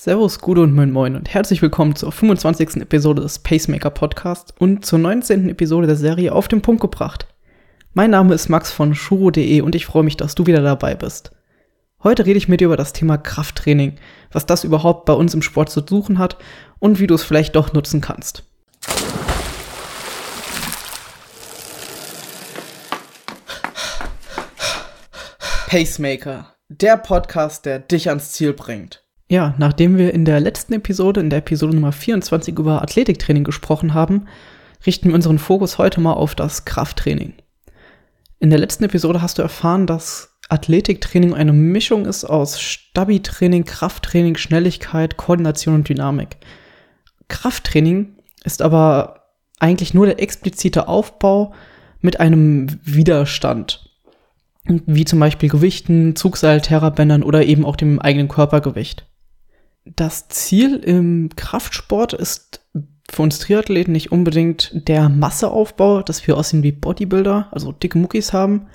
Servus, Gude und Moin Moin und herzlich willkommen zur 25. Episode des Pacemaker Podcasts und zur 19. Episode der Serie Auf den Punkt gebracht. Mein Name ist Max von Shuro.de und ich freue mich, dass du wieder dabei bist. Heute rede ich mit dir über das Thema Krafttraining, was das überhaupt bei uns im Sport zu suchen hat und wie du es vielleicht doch nutzen kannst. Pacemaker, der Podcast, der dich ans Ziel bringt. Ja, nachdem wir in der letzten Episode, in der Episode Nummer 24 über Athletiktraining gesprochen haben, richten wir unseren Fokus heute mal auf das Krafttraining. In der letzten Episode hast du erfahren, dass Athletiktraining eine Mischung ist aus Stabi-Training, Krafttraining, Schnelligkeit, Koordination und Dynamik. Krafttraining ist aber eigentlich nur der explizite Aufbau mit einem Widerstand. Wie zum Beispiel Gewichten, Zugseil, Terrabändern oder eben auch dem eigenen Körpergewicht das Ziel im Kraftsport ist für uns Triathleten nicht unbedingt der Masseaufbau, dass wir aussehen wie Bodybuilder, also dicke Muckis haben,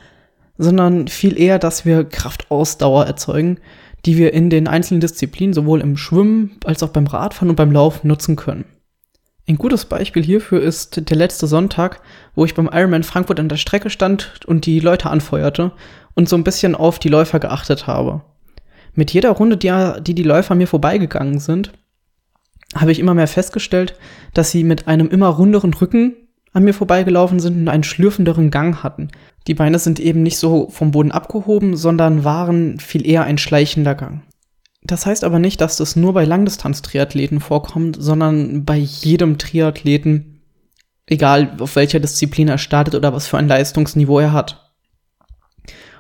sondern viel eher, dass wir Kraftausdauer erzeugen, die wir in den einzelnen Disziplinen sowohl im Schwimmen als auch beim Radfahren und beim Laufen nutzen können. Ein gutes Beispiel hierfür ist der letzte Sonntag, wo ich beim Ironman Frankfurt an der Strecke stand und die Leute anfeuerte und so ein bisschen auf die Läufer geachtet habe mit jeder Runde, die, die die Läufer mir vorbeigegangen sind, habe ich immer mehr festgestellt, dass sie mit einem immer runderen Rücken an mir vorbeigelaufen sind und einen schlürfenderen Gang hatten. Die Beine sind eben nicht so vom Boden abgehoben, sondern waren viel eher ein schleichender Gang. Das heißt aber nicht, dass das nur bei Langdistanz-Triathleten vorkommt, sondern bei jedem Triathleten, egal auf welcher Disziplin er startet oder was für ein Leistungsniveau er hat.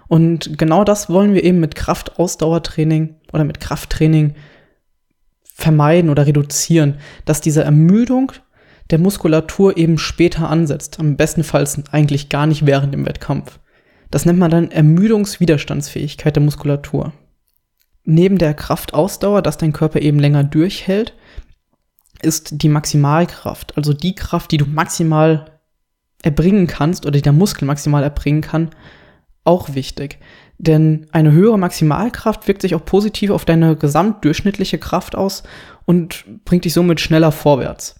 Und genau das wollen wir eben mit Kraftausdauertraining oder mit Krafttraining vermeiden oder reduzieren, dass diese Ermüdung der Muskulatur eben später ansetzt. Am bestenfalls eigentlich gar nicht während dem Wettkampf. Das nennt man dann Ermüdungswiderstandsfähigkeit der Muskulatur. Neben der Kraftausdauer, dass dein Körper eben länger durchhält, ist die Maximalkraft, also die Kraft, die du maximal erbringen kannst oder die der Muskel maximal erbringen kann, auch wichtig. Denn eine höhere Maximalkraft wirkt sich auch positiv auf deine gesamtdurchschnittliche Kraft aus und bringt dich somit schneller vorwärts.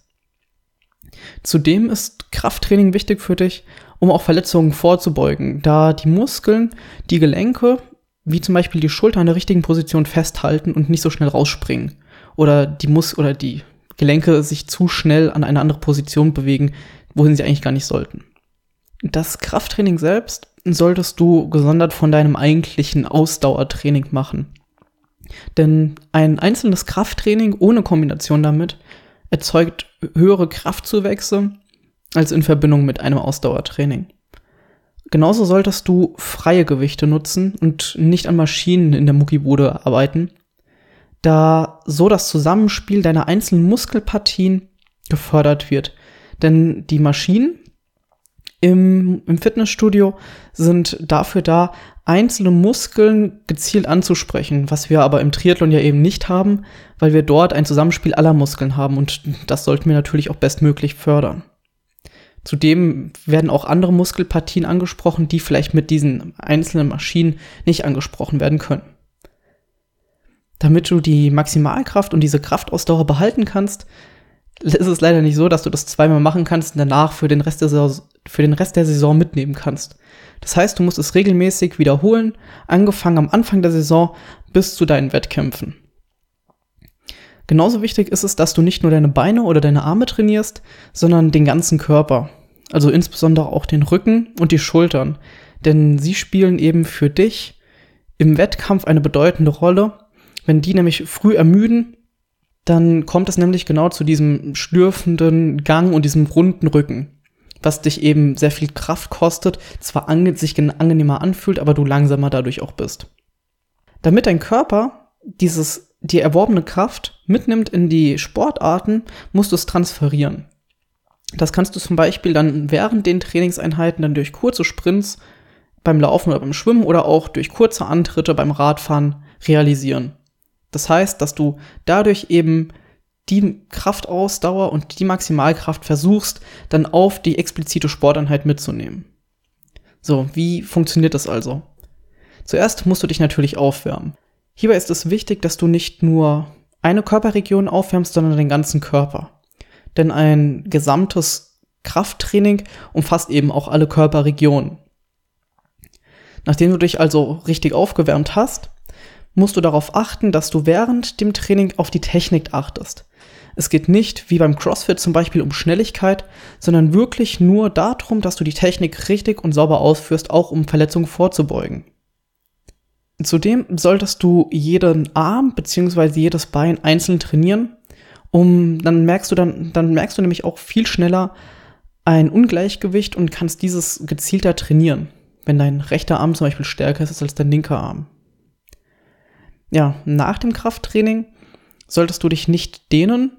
Zudem ist Krafttraining wichtig für dich, um auch Verletzungen vorzubeugen, da die Muskeln, die Gelenke, wie zum Beispiel die Schulter in der richtigen Position festhalten und nicht so schnell rausspringen. Oder die Mus oder die Gelenke sich zu schnell an eine andere Position bewegen, wohin sie eigentlich gar nicht sollten. Das Krafttraining selbst solltest du gesondert von deinem eigentlichen Ausdauertraining machen. Denn ein einzelnes Krafttraining ohne Kombination damit erzeugt höhere Kraftzuwächse als in Verbindung mit einem Ausdauertraining. Genauso solltest du freie Gewichte nutzen und nicht an Maschinen in der Muckibude arbeiten, da so das Zusammenspiel deiner einzelnen Muskelpartien gefördert wird. Denn die Maschinen im, im Fitnessstudio sind dafür da, einzelne Muskeln gezielt anzusprechen, was wir aber im Triathlon ja eben nicht haben, weil wir dort ein Zusammenspiel aller Muskeln haben und das sollten wir natürlich auch bestmöglich fördern. Zudem werden auch andere Muskelpartien angesprochen, die vielleicht mit diesen einzelnen Maschinen nicht angesprochen werden können. Damit du die Maximalkraft und diese Kraftausdauer behalten kannst, ist es leider nicht so, dass du das zweimal machen kannst und danach für den Rest der Saison, für den Rest der Saison mitnehmen kannst. Das heißt, du musst es regelmäßig wiederholen, angefangen am Anfang der Saison bis zu deinen Wettkämpfen. Genauso wichtig ist es, dass du nicht nur deine Beine oder deine Arme trainierst, sondern den ganzen Körper. Also insbesondere auch den Rücken und die Schultern. Denn sie spielen eben für dich im Wettkampf eine bedeutende Rolle. Wenn die nämlich früh ermüden, dann kommt es nämlich genau zu diesem schlürfenden Gang und diesem runden Rücken, was dich eben sehr viel Kraft kostet, zwar ange sich angenehmer anfühlt, aber du langsamer dadurch auch bist. Damit dein Körper dieses, die erworbene Kraft mitnimmt in die Sportarten, musst du es transferieren. Das kannst du zum Beispiel dann während den Trainingseinheiten dann durch kurze Sprints beim Laufen oder beim Schwimmen oder auch durch kurze Antritte beim Radfahren realisieren. Das heißt, dass du dadurch eben die Kraftausdauer und die Maximalkraft versuchst, dann auf die explizite Sporteinheit mitzunehmen. So, wie funktioniert das also? Zuerst musst du dich natürlich aufwärmen. Hierbei ist es wichtig, dass du nicht nur eine Körperregion aufwärmst, sondern den ganzen Körper. Denn ein gesamtes Krafttraining umfasst eben auch alle Körperregionen. Nachdem du dich also richtig aufgewärmt hast, musst du darauf achten, dass du während dem Training auf die Technik achtest. Es geht nicht, wie beim CrossFit zum Beispiel, um Schnelligkeit, sondern wirklich nur darum, dass du die Technik richtig und sauber ausführst, auch um Verletzungen vorzubeugen. Zudem solltest du jeden Arm bzw. jedes Bein einzeln trainieren, um dann merkst du dann, dann merkst du nämlich auch viel schneller ein Ungleichgewicht und kannst dieses gezielter trainieren, wenn dein rechter Arm zum Beispiel stärker ist als dein linker Arm. Ja, nach dem Krafttraining solltest du dich nicht dehnen,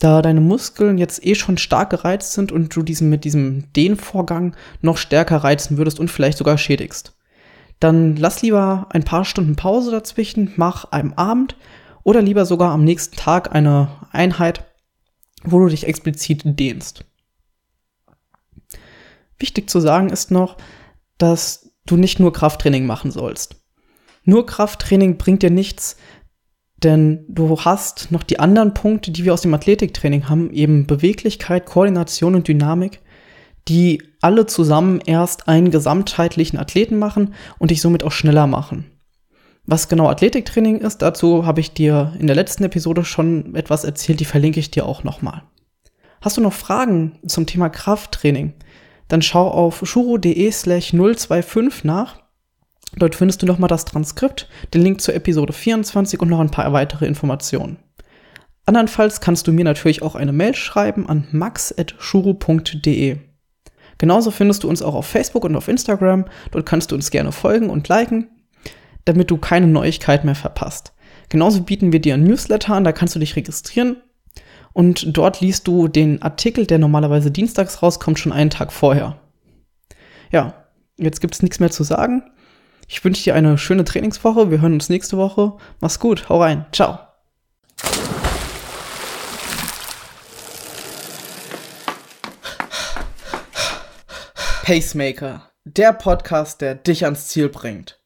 da deine Muskeln jetzt eh schon stark gereizt sind und du diesen mit diesem Dehnvorgang noch stärker reizen würdest und vielleicht sogar schädigst dann lass lieber ein paar Stunden Pause dazwischen, mach am Abend oder lieber sogar am nächsten Tag eine Einheit, wo du dich explizit dehnst. Wichtig zu sagen ist noch, dass du nicht nur Krafttraining machen sollst. Nur Krafttraining bringt dir nichts, denn du hast noch die anderen Punkte, die wir aus dem Athletiktraining haben, eben Beweglichkeit, Koordination und Dynamik, die alle zusammen erst einen gesamtheitlichen Athleten machen und dich somit auch schneller machen. Was genau Athletiktraining ist, dazu habe ich dir in der letzten Episode schon etwas erzählt, die verlinke ich dir auch nochmal. Hast du noch Fragen zum Thema Krafttraining? Dann schau auf shuro.de slash 025 nach. Dort findest du nochmal das Transkript, den Link zur Episode 24 und noch ein paar weitere Informationen. Andernfalls kannst du mir natürlich auch eine Mail schreiben an max.shuro.de. Genauso findest du uns auch auf Facebook und auf Instagram. Dort kannst du uns gerne folgen und liken, damit du keine Neuigkeiten mehr verpasst. Genauso bieten wir dir ein Newsletter an, da kannst du dich registrieren und dort liest du den Artikel, der normalerweise dienstags rauskommt, schon einen Tag vorher. Ja, jetzt gibt es nichts mehr zu sagen. Ich wünsche dir eine schöne Trainingswoche. Wir hören uns nächste Woche. Mach's gut, hau rein. Ciao. Pacemaker, der Podcast, der dich ans Ziel bringt.